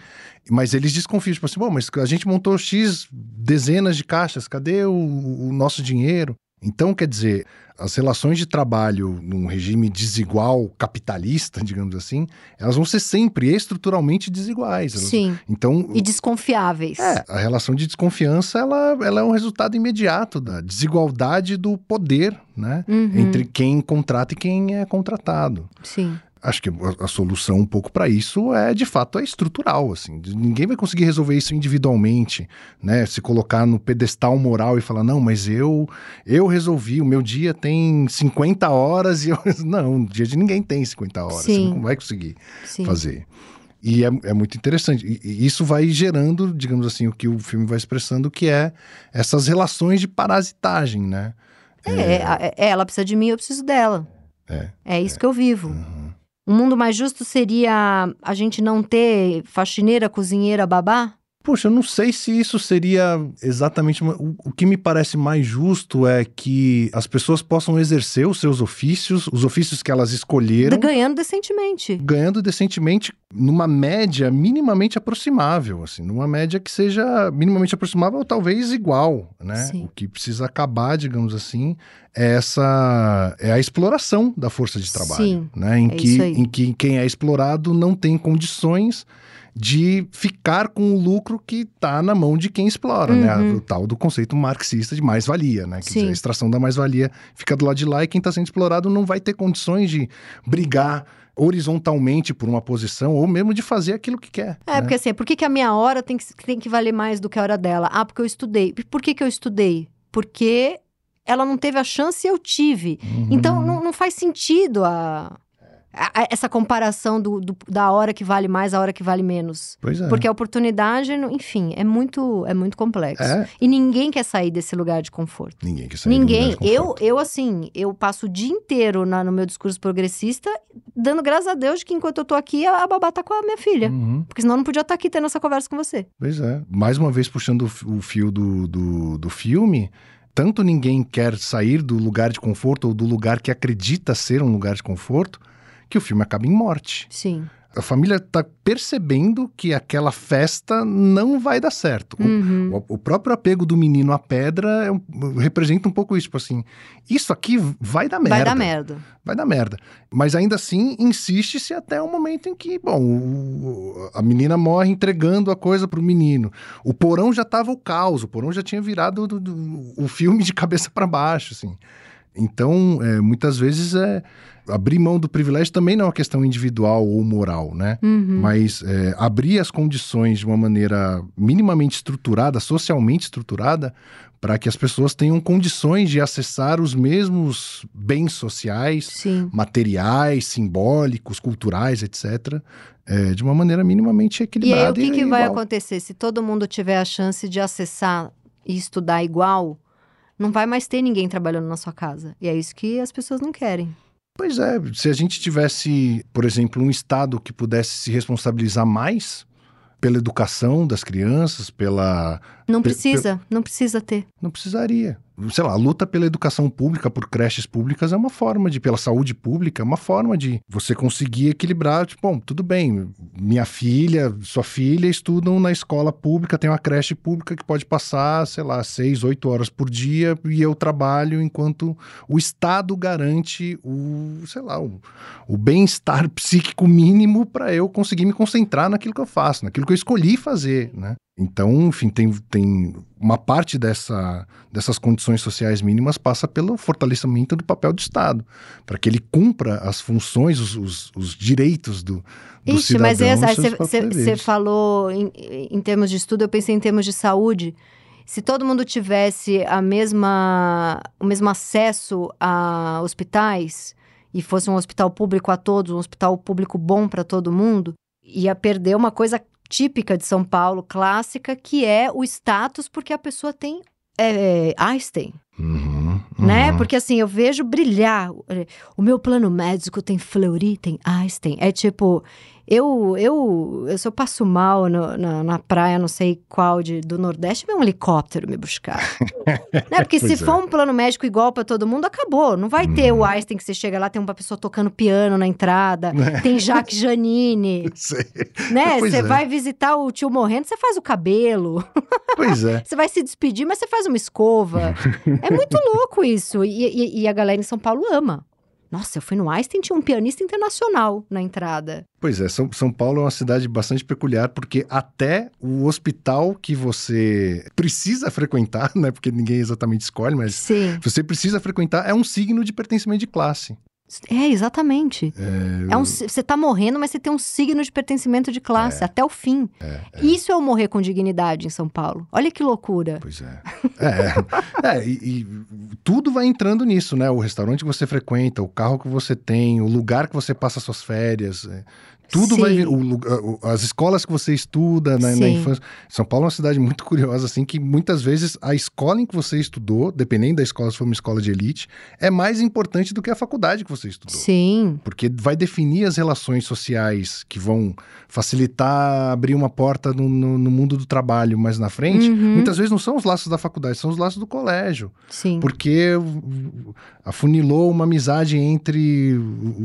Mas eles desconfiam, tipo assim, bom, mas a gente montou X dezenas de caixas, cadê o, o nosso dinheiro? Então, quer dizer, as relações de trabalho num regime desigual, capitalista, digamos assim, elas vão ser sempre estruturalmente desiguais. Elas, Sim. Então, e desconfiáveis. É, a relação de desconfiança, ela, ela é um resultado imediato da desigualdade do poder, né? Uhum. Entre quem contrata e quem é contratado. Sim acho que a, solução um pouco para isso é de fato é estrutural assim ninguém vai conseguir resolver isso individualmente né se colocar no pedestal moral e falar não mas eu eu resolvi o meu dia tem 50 horas e eu não o dia de ninguém tem 50 horas Sim. você não vai conseguir Sim. fazer e é, é muito interessante. E, isso vai gerando, digamos assim, o que o filme vai expressando, que é essas relações de parasitagem, né? É, é... é ela precisa de mim, eu preciso dela. É, é isso que eu vivo. Uhum. Um mundo mais justo seria a gente não ter faxineira, cozinheira, babá? Poxa, eu não sei se isso seria exatamente. Uma... O, que me parece mais justo é que as pessoas possam exercer os seus ofícios, os ofícios que elas escolheram. Ganhando decentemente. Ganhando decentemente, numa média minimamente aproximável, assim, numa média que seja minimamente aproximável ou talvez igual, né? Sim. O que precisa acabar, digamos assim, é essa é a exploração da força de trabalho, Sim, né? Em é que em que quem é explorado não tem condições de ficar com o lucro que está na mão de quem explora, né? uhum. né? O tal do conceito marxista de mais-valia, né? Quer dizer, a extração da mais-valia fica do lado de lá e quem está sendo explorado não vai ter condições de brigar horizontalmente por uma posição ou mesmo de fazer aquilo que quer. É, né? porque assim, por que, que a minha hora tem que, tem que valer mais do que a hora dela? Ah, porque eu estudei. Por que, que eu estudei? Porque ela não teve a chance e eu tive. Uhum. Então não, não faz sentido a essa comparação do, do, da hora que vale mais, a hora que vale menos. Pois é. Porque a oportunidade, enfim, é muito, é muito complexo. É. E ninguém quer sair desse lugar de conforto. Ninguém quer sair Ninguém. Lugar de conforto. Eu, eu, assim, eu passo o dia inteiro na, no meu discurso progressista, dando graças a Deus de que enquanto eu tô aqui, a, a babá tá com a minha filha. Uhum. Porque senão eu não podia estar tá aqui tendo essa conversa com você. Pois é. Mais uma vez, puxando o, o fio do, do, do filme tanto ninguém quer sair do lugar de conforto ou do lugar que acredita ser um lugar de conforto, que o filme acaba em morte. Sim. a família está percebendo que aquela festa não vai dar certo. Uhum. O, o, próprio apego do menino à pedra é, representa um pouco isso, tipo assim, isso aqui vai dar merda. Vai dar merda. Vai dar merda. Mas ainda assim, insiste-se até o momento em que, bom, o, a menina morre entregando a coisa pro menino. O porão já tava o caos, o porão já tinha virado do, do, o filme de cabeça para baixo, assim. Então, é, muitas vezes é abrir mão do privilégio também não é uma questão individual ou moral, né? Uhum. Mas é, abrir as condições de uma maneira minimamente estruturada, socialmente estruturada, para que as pessoas tenham condições de acessar os mesmos bens sociais, Sim. materiais, simbólicos, culturais, etc., é, de uma maneira minimamente equilibrada. E aí, o que, que vai acontecer? Se todo mundo tiver a chance de acessar e estudar igual, não vai mais ter ninguém trabalhando na sua casa. E é isso que as pessoas não querem. Pois é, se a gente tivesse, por exemplo, um Estado que pudesse se responsabilizar mais pela educação das crianças, pela. Não precisa, não precisa ter. Não precisaria sei lá, a luta pela educação pública, por creches públicas, é uma forma de, pela saúde pública, é uma forma de você conseguir equilibrar, tipo, bom, tudo bem, minha filha, sua filha estudam na escola pública, tem uma creche pública que pode passar, sei lá, seis, oito horas por dia e eu trabalho enquanto o Estado garante o, sei lá, o, o bem-estar psíquico mínimo para eu conseguir me concentrar naquilo que eu faço, naquilo que eu escolhi fazer, né? Então, enfim, tem, tem uma parte dessa, dessas condições sociais mínimas passa pelo fortalecimento do papel do Estado, para que ele cumpra as funções, os, os, os direitos do, do Ixi, cidadão. Mas você falou em, em termos de estudo, eu pensei em termos de saúde. Se todo mundo tivesse a mesma, o mesmo acesso a hospitais e fosse um hospital público a todos, um hospital público bom para todo mundo, ia perder uma coisa típica de São Paulo, clássica, que é o status porque a pessoa tem é, Einstein. Uhum, uhum. Né? Porque assim, eu vejo brilhar. O meu plano médico tem Fleury, tem Einstein. É tipo, eu, eu, eu, se eu passo mal no, na, na, praia, não sei qual, de, do Nordeste, vem um helicóptero me buscar. né? Porque se é. for um plano médico igual para todo mundo, acabou. Não vai hum. ter o uhum. Einstein que você chega lá, tem uma pessoa tocando piano na entrada, tem Jacques Janine. Sei. Né? Você é. vai visitar o tio morrendo, você faz o cabelo. Pois é. você vai se despedir, mas você faz uma escova. é muito louco isso. E, e, e a galera em São Paulo ama. Nossa, eu fui no Einstein, tinha um pianista internacional na entrada. Pois é, São, São Paulo é uma cidade bastante peculiar, porque até o hospital que você precisa frequentar, né? Porque ninguém exatamente escolhe, mas Sim. você precisa frequentar, é um signo de pertencimento de classe. É, exatamente. É, é um, você tá morrendo, mas você tem um signo de pertencimento de classe, é, até o fim. É, é. Isso é o morrer com dignidade em São Paulo. Olha que loucura. Pois é. É, é, é e, e, tudo vai entrando nisso, né? O restaurante que você frequenta, o carro que você tem, o lugar que você passa suas férias. Tudo Sim. vai vir. O, as escolas que você estuda na, na, infância. São Paulo é uma cidade muito curiosa, assim, que muitas vezes a escola em que você estudou, dependendo da escola, se for uma escola de elite, é mais importante do que a faculdade que você estudou. Sim. Porque vai definir as relações sociais que vão facilitar abrir uma porta no, no, no mundo do trabalho mais na frente. Uhum. Muitas vezes não são os laços da faculdade, são os laços do colégio. Sim. Porque afunilou uma amizade entre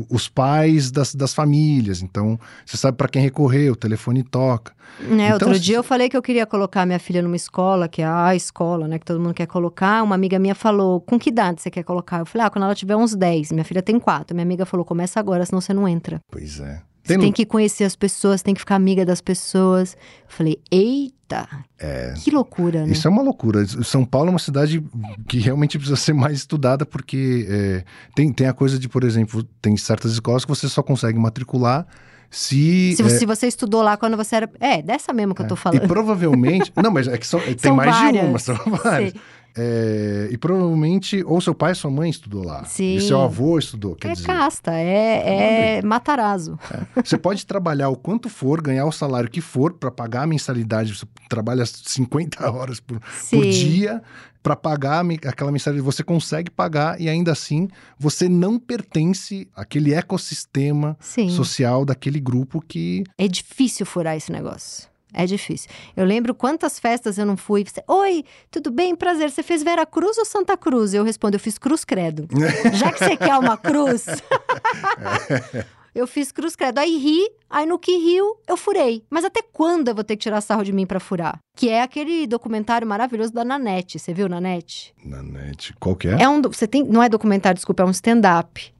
os pais das, das famílias. Então, você sabe para quem recorrer, o telefone toca. É, então, outro dia eu falei que eu queria colocar minha filha numa escola, que é a escola, né, que todo mundo quer colocar. Uma amiga minha falou: com que idade você quer colocar? Eu falei: ah, quando ela tiver uns 10. Minha filha tem 4. Minha amiga falou: começa agora, senão você não entra. Pois é. Tem, tem que conhecer as pessoas, tem que ficar amiga das pessoas. Eu falei, eita, é, que loucura, né? Isso é uma loucura. São Paulo é uma cidade que realmente precisa ser mais estudada, porque é, tem, tem a coisa de, por exemplo, tem certas escolas que você só consegue matricular se, se, é... se, você estudou lá quando você era. É, dessa mesmo que é. eu tô falando. E provavelmente. não, mas é que são, tem são mais várias. de uma, são várias. É, e provavelmente, ou seu pai ou sua mãe estudou lá. Sim. E seu avô estudou. Quer é dizer, casta, é, é matarazzo. É. Você pode trabalhar o quanto for, ganhar o salário que for para pagar a mensalidade. Você trabalha 50 horas por, por dia para pagar aquela mensalidade. Você consegue pagar e ainda assim você não pertence àquele ecossistema Sim. social daquele grupo que. É difícil furar esse negócio. É difícil. Eu lembro quantas festas eu não fui. Você, Oi, tudo bem? Prazer. Você fez Vera Cruz ou Santa Cruz? Eu respondo, eu fiz Cruz Credo. Já que você quer uma cruz. eu fiz cruz credo. Aí ri, aí no que riu, eu furei. Mas até quando eu vou ter que tirar sarro de mim para furar? Que é aquele documentário maravilhoso da Nanette. Você viu Nanette? Nanette, qual que é? É um, você tem, não é documentário, desculpa, é um stand-up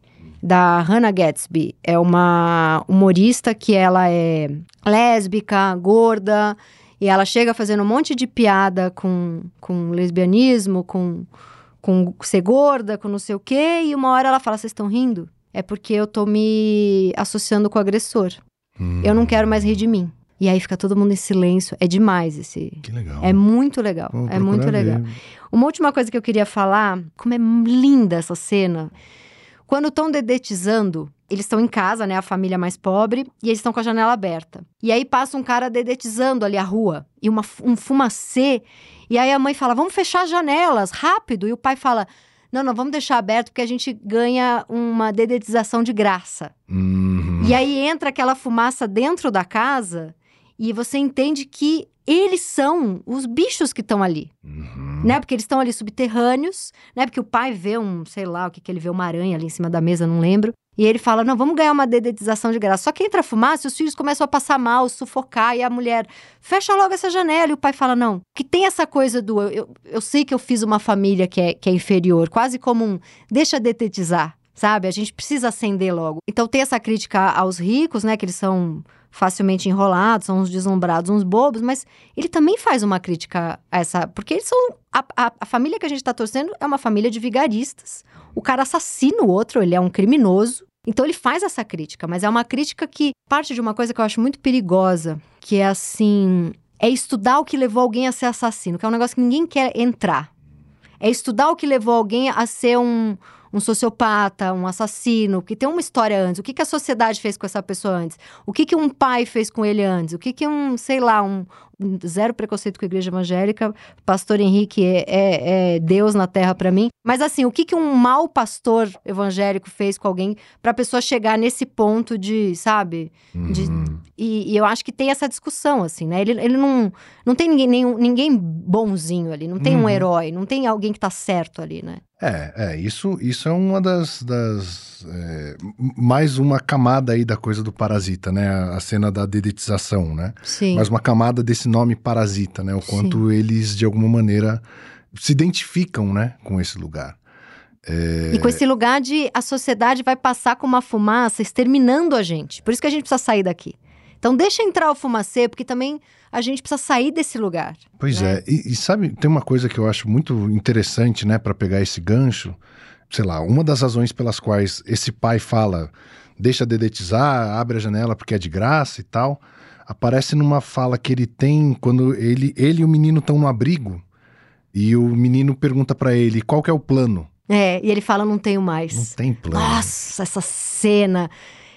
da Hannah Gatsby. É uma humorista que ela é lésbica, gorda, e ela chega fazendo um monte de piada com, com lesbianismo, com, com ser gorda, com não sei o quê, e uma hora ela fala: Vocês estão rindo? É porque eu tô me associando com o agressor. Hum. Eu não quero mais rir de mim. E aí fica todo mundo em silêncio. É demais esse. Que legal. É muito legal. é muito legal. Ver. Uma última coisa que eu queria falar, como é linda essa cena. Quando estão dedetizando, eles estão em casa, né? A família mais pobre, e eles estão com a janela aberta. E aí passa um cara dedetizando ali a rua, e uma, um fumacê. E aí a mãe fala: vamos fechar as janelas, rápido. E o pai fala: não, não, vamos deixar aberto porque a gente ganha uma dedetização de graça. Uhum. E aí entra aquela fumaça dentro da casa e você entende que eles são os bichos que estão ali. Uhum. Né? Porque eles estão ali subterrâneos, né? Porque o pai vê um, sei lá, o que, que ele vê, uma aranha ali em cima da mesa, não lembro. E ele fala: não, vamos ganhar uma dedetização de graça. Só que entra a fumaça e os filhos começam a passar mal, sufocar, e a mulher fecha logo essa janela. E o pai fala: não, que tem essa coisa do. Eu, eu sei que eu fiz uma família que é, que é inferior, quase como um. Deixa detetizar, sabe? A gente precisa acender logo. Então tem essa crítica aos ricos, né? Que eles são facilmente enrolados, são uns deslumbrados, uns bobos, mas ele também faz uma crítica a essa. Porque eles são. A, a, a família que a gente está torcendo é uma família de vigaristas. O cara assassina o outro, ele é um criminoso. Então ele faz essa crítica, mas é uma crítica que parte de uma coisa que eu acho muito perigosa, que é assim. É estudar o que levou alguém a ser assassino, que é um negócio que ninguém quer entrar. É estudar o que levou alguém a ser um, um sociopata, um assassino, que tem uma história antes. O que, que a sociedade fez com essa pessoa antes? O que, que um pai fez com ele antes? O que, que um, sei lá, um, zero preconceito com a igreja evangélica. Pastor Henrique é, é, é Deus na terra para mim. Mas assim, o que, que um mau pastor evangélico fez com alguém para a pessoa chegar nesse ponto de, sabe? De, uhum. e, e, eu acho que tem essa discussão, assim, né? Ele, ele não, não tem ninguém, nenhum, ninguém bonzinho ali, não tem uhum. um herói, não tem alguém que tá certo ali, né? É, é isso, isso é uma das. das é, mais uma camada aí da coisa do parasita, né? A, a, cena da dedetização, né? Sim. Mais uma camada desse nome parasita, né? O quanto Sim. eles, de alguma maneira, se identificam, né? Com esse lugar. É... E com esse lugar de a sociedade vai passar com uma fumaça exterminando a gente. Por isso que a gente precisa sair daqui. Então deixa entrar o fumacê, porque também a gente precisa sair desse lugar. Pois né? é, e, e, sabe, tem uma coisa que eu acho muito interessante, né, para pegar esse gancho. Sei lá, uma das razões pelas quais esse pai fala, deixa dedetizar, abre a janela porque é de graça e tal, aparece numa fala que ele tem quando ele, ele e o menino estão no abrigo. E o menino pergunta para ele qual que é o plano. É, e ele fala: não tenho mais. Não tem plano. Nossa, essa cena.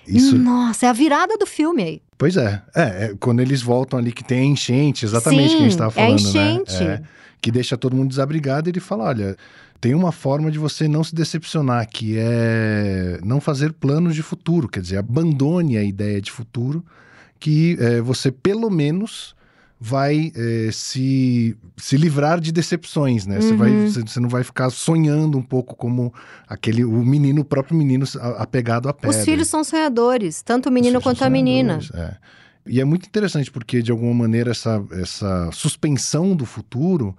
Isso... Nossa, é a virada do filme aí. Pois é. é. é. quando eles voltam ali que tem a enchente, exatamente Sim, que a gente estava falando, é enchente. né? É, que deixa todo mundo desabrigado, ele fala, olha, tem uma forma de você não se decepcionar, que é não fazer planos de futuro, quer dizer, abandone a ideia de futuro, que é, você pelo menos vai é, se, se livrar de decepções, né? Você, vai, uhum. você, você, não vai ficar sonhando um pouco como aquele o menino, o próprio menino apegado à pedra. Os filhos são sonhadores, tanto o menino quanto a menina. É. E é muito interessante porque, de alguma maneira, essa, essa suspensão do futuro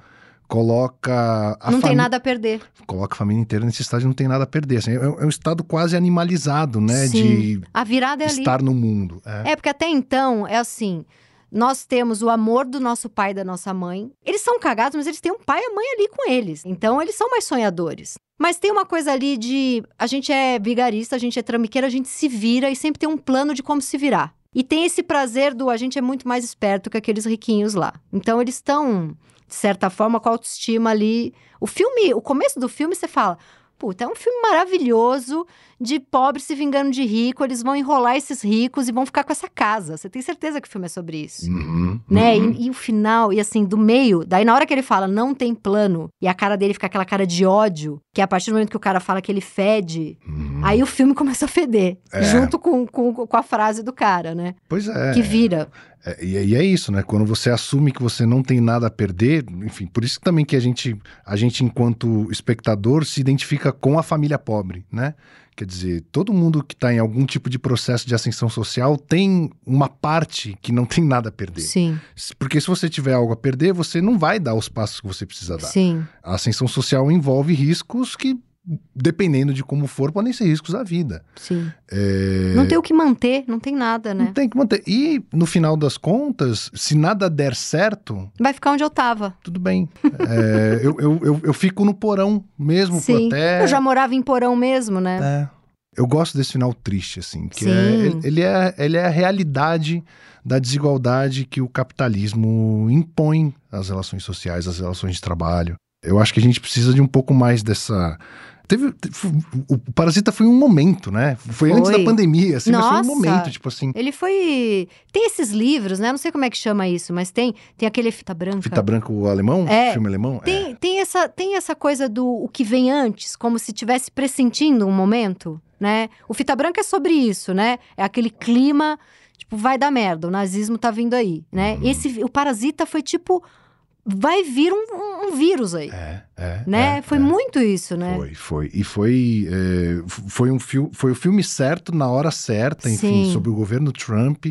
coloca. não tem nada a perder. Coloca a família inteira nesse estágio, não tem nada a perder. Assim, é, é, um estado quase animalizado, né? Sim. De a virada é estar ali. no mundo. É. é, porque até então é assim. Nós temos o amor do nosso pai e da nossa mãe. Eles são cagados, mas eles têm um pai e a mãe ali com eles. Então, eles são mais sonhadores. Mas tem uma coisa ali de. A gente é vigarista, a gente é trambiqueiro, a gente se vira e sempre tem um plano de como se virar. E tem esse prazer do a gente é muito mais esperto que aqueles riquinhos lá. Então, eles estão, de certa forma, com a autoestima ali. O filme, o começo do filme, você fala. Puta, é um filme maravilhoso de pobre se vingando de rico. Eles vão enrolar esses ricos e vão ficar com essa casa. Você tem certeza que o filme é sobre isso? Uhum, né? Uhum. E, e, o final, e assim, do meio, daí na hora que ele fala não tem plano, e a cara dele fica aquela cara de ódio, que é a partir do momento que o cara fala que ele fede, uhum. Aí o filme começa a feder, é. junto com, com, com a frase do cara, né? Pois é. Que vira. É, e, e, é isso, né? Quando você assume que você não tem nada a perder, enfim, por isso também que a gente, a gente enquanto espectador, se identifica com a família pobre, né? Quer dizer, todo mundo que está em algum tipo de processo de ascensão social tem uma parte que não tem nada a perder. Sim. Porque se você tiver algo a perder, você não vai dar os passos que você precisa dar. Sim. A ascensão social envolve riscos que dependendo de como for, podem ser riscos à vida. Sim. É... Não tem o que manter, não tem nada, né? Não tem que manter. E, no final das contas, se nada der certo. Vai ficar onde eu tava. Tudo bem. é, eu, eu, eu, eu, fico no porão mesmo, Sim. até. Eu já morava em porão mesmo, né? É. Eu gosto desse final triste, assim, que é, ele, ele, é, ele é a realidade da desigualdade que o capitalismo impõe às relações sociais, às relações de trabalho. Eu acho que a gente precisa de um pouco mais dessa. Teve, o Parasita foi um momento, né? Foi, foi. antes da pandemia, assim, Nossa, mas foi um momento, tipo assim. Ele foi. Tem esses livros, né? Não sei como é que chama isso, mas tem, tem aquele fita branca. Fita branca o alemão? É, filme alemão? Tem, é. tem, essa, tem essa coisa do o que vem antes, como se estivesse pressentindo um momento, né? O fita branca é sobre isso, né? É aquele clima, tipo, vai dar merda, o nazismo tá vindo aí, né? Hum. Esse, o Parasita foi tipo vai vir um, um, vírus aí. É, é. Né? É, foi é. muito isso, né? Foi, foi. E foi, é, foi, um fi foi o filme certo, na hora certa, enfim, Sim. sobre o governo Trump.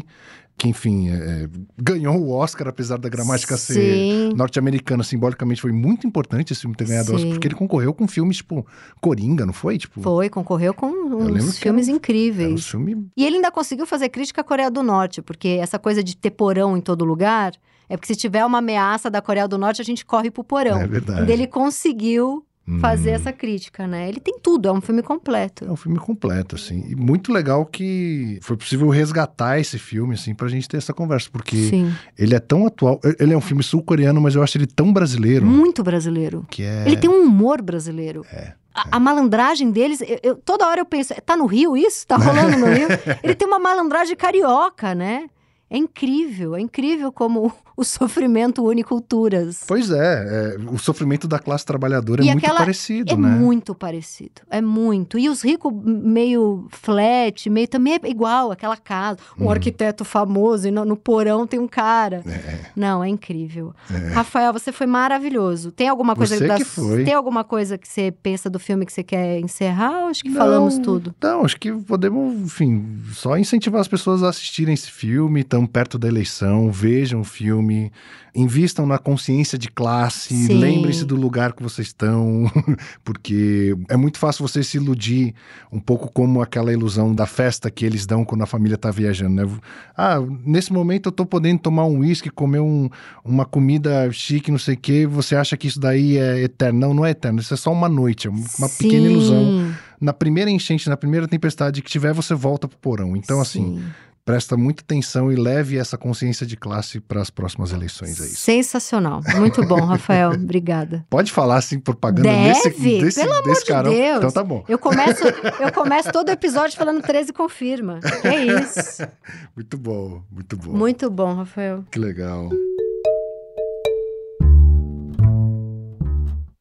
Que, enfim, é, ganhou o Oscar, apesar da gramática Sim. ser norte-americana, simbolicamente foi muito importante esse filme ter ganhado o Oscar, Sim. porque ele concorreu com filmes tipo Coringa, não foi? Tipo, Foi, concorreu com uns filmes era incríveis. Era um filme E ele ainda conseguiu fazer crítica à Coreia do Norte, porque essa coisa de ter porão em todo lugar, é porque se tiver uma ameaça da Coreia do Norte, a gente corre pro porão. É verdade. E ele conseguiu fazer Hum. essa crítica, né? Ele tem tudo, é um filme completo. É um filme completo, assim. E muito legal que foi possível resgatar esse filme, assim, pra gente ter essa conversa. Porque Sim. ele é tão atual. Ele é um filme sul-coreano, mas eu acho ele tão brasileiro. Muito brasileiro. Que é. Ele tem um humor brasileiro. A, a malandragem deles, eu, eu- toda hora eu penso, tá no Rio isso? Tá rolando no Rio? Ele tem uma malandragem carioca, né? É incrível, é incrível como o sofrimento une culturas. Pois é, é, o sofrimento da classe trabalhadora E é muito parecido, É né? muito parecido, é muito. E os ricos meio flat, meio também é igual, aquela casa. Um Uhum. arquiteto famoso e no, no porão tem um cara. É. Não, é incrível. Rafael, você foi maravilhoso. Tem alguma coisa Você das- que foi. Tem alguma coisa que você pensa do filme que você quer encerrar? Ou acho que falamos Não, tudo. Não, acho que podemos, enfim, só incentivar as pessoas a assistirem esse filme, tão perto da eleição, vejam o filme, invistam na consciência de classe, lembrem-se do lugar que vocês estão, porque é muito fácil você se iludir, um pouco como aquela ilusão da festa que eles dão quando a família tá viajando, né? Ah, nesse momento eu tô podendo tomar um uísque, comer um, uma comida chique, não sei o quê, você acha que isso daí é eterno? Não, não é eterno, isso é só uma noite, é uma pequena Sim, ilusão na primeira enchente, na primeira tempestade que tiver, você volta pro porão. Então, assim, sim. Presta muita atenção e leve essa consciência de classe para as próximas eleições. É isso. Sensacional. Muito bom, Rafael. Obrigada. Pode falar assim, propaganda Deve? desse, desse, Pelo amor desse de carão. Deus. Então tá bom. Eu começo, eu começo todo episódio falando 13 confirma. É isso. Muito bom, muito bom. Muito bom, Rafael. Que legal.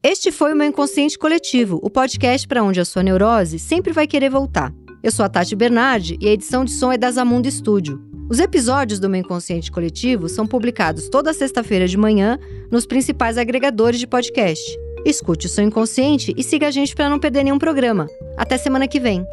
Este foi o meu Inconsciente Coletivo, o podcast para onde a sua neurose sempre vai querer voltar. Eu sou a Tati Bernardi e a edição de som é da Zamundo Studio. Os episódios do meu Inconsciente Coletivo são publicados toda sexta-feira de manhã nos principais agregadores de podcast. Escute o seu inconsciente e siga a gente para não perder nenhum programa. Até semana que vem.